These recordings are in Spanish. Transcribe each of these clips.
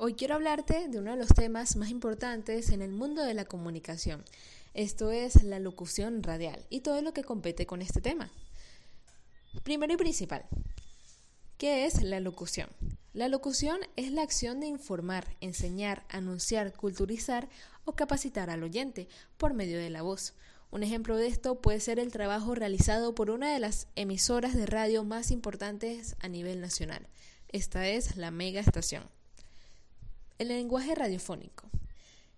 Hoy quiero hablarte de uno de los temas más importantes en el mundo de la comunicación. Esto es la locución radial y todo lo que compete con este tema. Primero y principal, ¿qué es la locución? La locución es la acción de informar, enseñar, anunciar, culturizar o capacitar al oyente por medio de la voz. Un ejemplo de esto puede ser el trabajo realizado por una de las emisoras de radio más importantes a nivel nacional. Esta es la Mega Estación. El lenguaje radiofónico.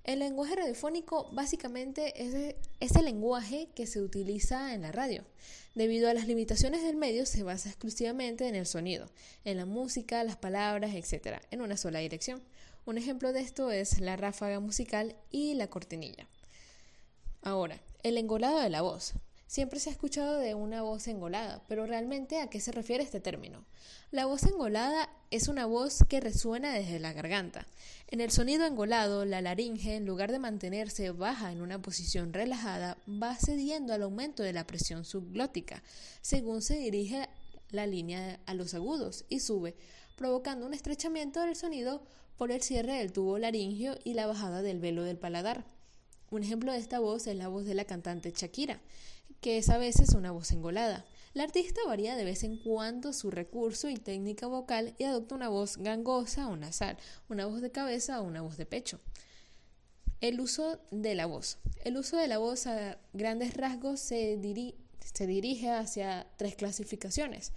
El lenguaje radiofónico básicamente es, es, el lenguaje que se utiliza en la radio. Debido a las limitaciones del medio, se basa exclusivamente en el sonido, en la música, las palabras, etc., en una sola dirección. Un ejemplo de esto es la ráfaga musical y la cortinilla. Ahora, el engolado de la voz. Siempre se ha escuchado de una voz engolada, pero realmente ¿a qué se refiere este término? La voz engolada es una voz que resuena desde la garganta. En el sonido engolado, la laringe, en lugar de mantenerse baja en una posición relajada, va cediendo al aumento de la presión subglótica, según se dirige la línea a los agudos y sube, provocando un estrechamiento del sonido por el cierre del tubo laringio y la bajada del velo del paladar. Un ejemplo de esta voz es la voz de la cantante Shakira, que es a veces una voz engolada. La artista varía de vez en cuando su recurso y técnica vocal y adopta una voz gangosa o nasal, una voz de cabeza o una voz de pecho. El uso de la voz. El uso de la voz a grandes rasgos se, se dirige hacia tres clasificaciones.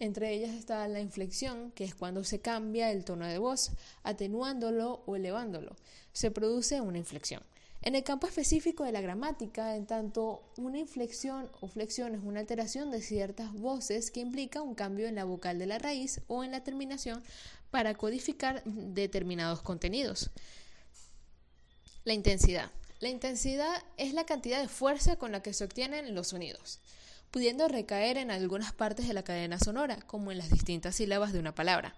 Entre ellas está la inflexión, que es cuando se cambia el tono de voz, atenuándolo o elevándolo. Se produce una inflexión. En el campo específico de la gramática, en tanto una inflexión o flexión es una alteración de ciertas voces que implica un cambio en la vocal de la raíz o en la terminación para codificar determinados contenidos. La intensidad. La intensidad es la cantidad de fuerza con la que se obtienen los sonidos, pudiendo recaer en algunas partes de la cadena sonora, como en las distintas sílabas de una palabra.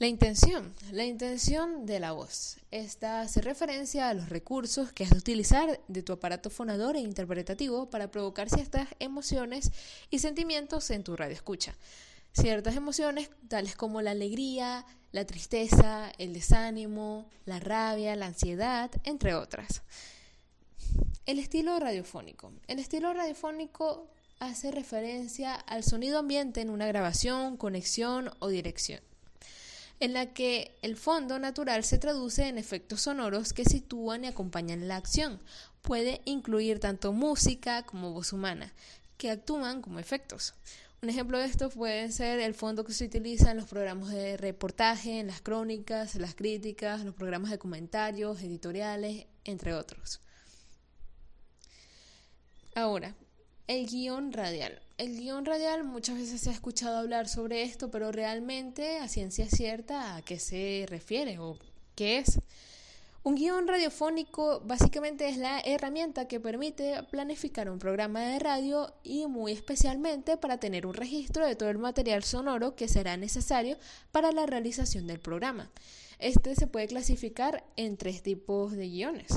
La intención, la intención de la voz. Esta hace referencia a los recursos que has de utilizar de tu aparato fonador e interpretativo para provocar ciertas emociones y sentimientos en tu radio escucha. Ciertas emociones tales como la alegría, la tristeza, el desánimo, la rabia, la ansiedad, entre otras. El estilo radiofónico. El estilo radiofónico hace referencia al sonido ambiente en una grabación, conexión o dirección en la que el fondo natural se traduce en efectos sonoros que sitúan y acompañan la acción. Puede incluir tanto música como voz humana, que actúan como efectos. Un ejemplo de esto puede ser el fondo que se utiliza en los programas de reportaje, en las crónicas, en las críticas, los programas de comentarios, editoriales, entre otros. Ahora, el guion radial. El guion radial muchas veces se ha escuchado hablar sobre esto, pero realmente a ciencia cierta a qué se refiere o qué es. Un guion radiofónico básicamente es la herramienta que permite planificar un programa de radio y muy especialmente para tener un registro de todo el material sonoro que será necesario para la realización del programa. Este se puede clasificar en tres tipos de guiones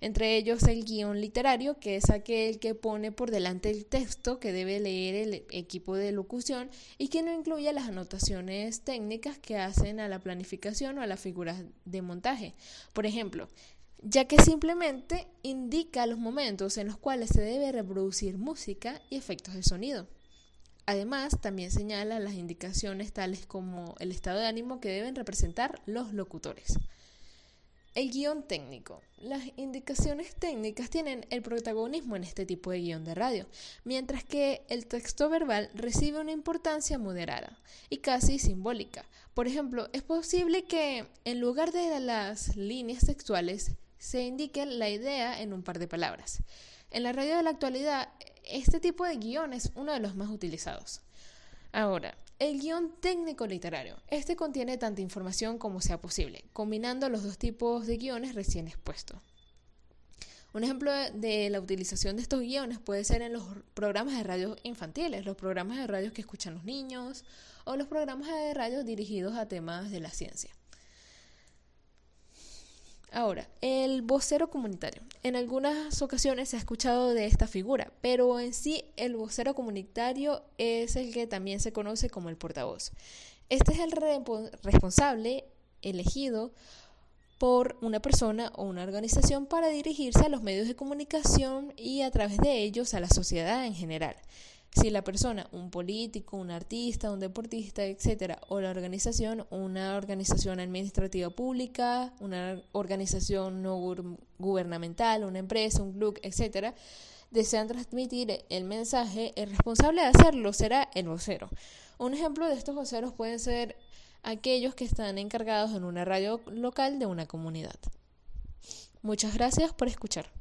entre ellos el guion literario, que es aquel que pone por delante el texto que debe leer el equipo de locución y que no incluye las anotaciones técnicas que hacen a la planificación o a las figuras de montaje. Por ejemplo, ya que simplemente indica los momentos en los cuales se debe reproducir música y efectos de sonido. Además, también señala las indicaciones tales como el estado de ánimo que deben representar los locutores. El guion técnico. Las indicaciones técnicas tienen el protagonismo en este tipo de guion de radio, mientras que el texto verbal recibe una importancia moderada y casi simbólica. Por ejemplo, es posible que en lugar de las líneas textuales se indique la idea en un par de palabras. En la radio de la actualidad, este tipo de guion es uno de los más utilizados. Ahora, el guion técnico literario. Este contiene tanta información como sea posible, combinando los dos tipos de guiones recién expuestos. Un ejemplo de la utilización de estos guiones puede ser en los programas de radio infantiles, los programas de radio que escuchan los niños o los programas de radio dirigidos a temas de la ciencia. Ahora, el vocero comunitario. En algunas ocasiones se ha escuchado de esta figura, pero en sí el vocero comunitario es el que también se conoce como el portavoz. Este es el responsable elegido por una persona o una organización para dirigirse a los medios de comunicación y a través de ellos a la sociedad en general. Si la persona, un político, un artista, un deportista, etcétera, o la organización, una organización administrativa pública, una organización no gubernamental, una empresa, un club, etcétera, desean transmitir el mensaje, el responsable de hacerlo será el vocero. Un ejemplo de estos voceros pueden ser aquellos que están encargados en una radio local de una comunidad. Muchas gracias por escuchar.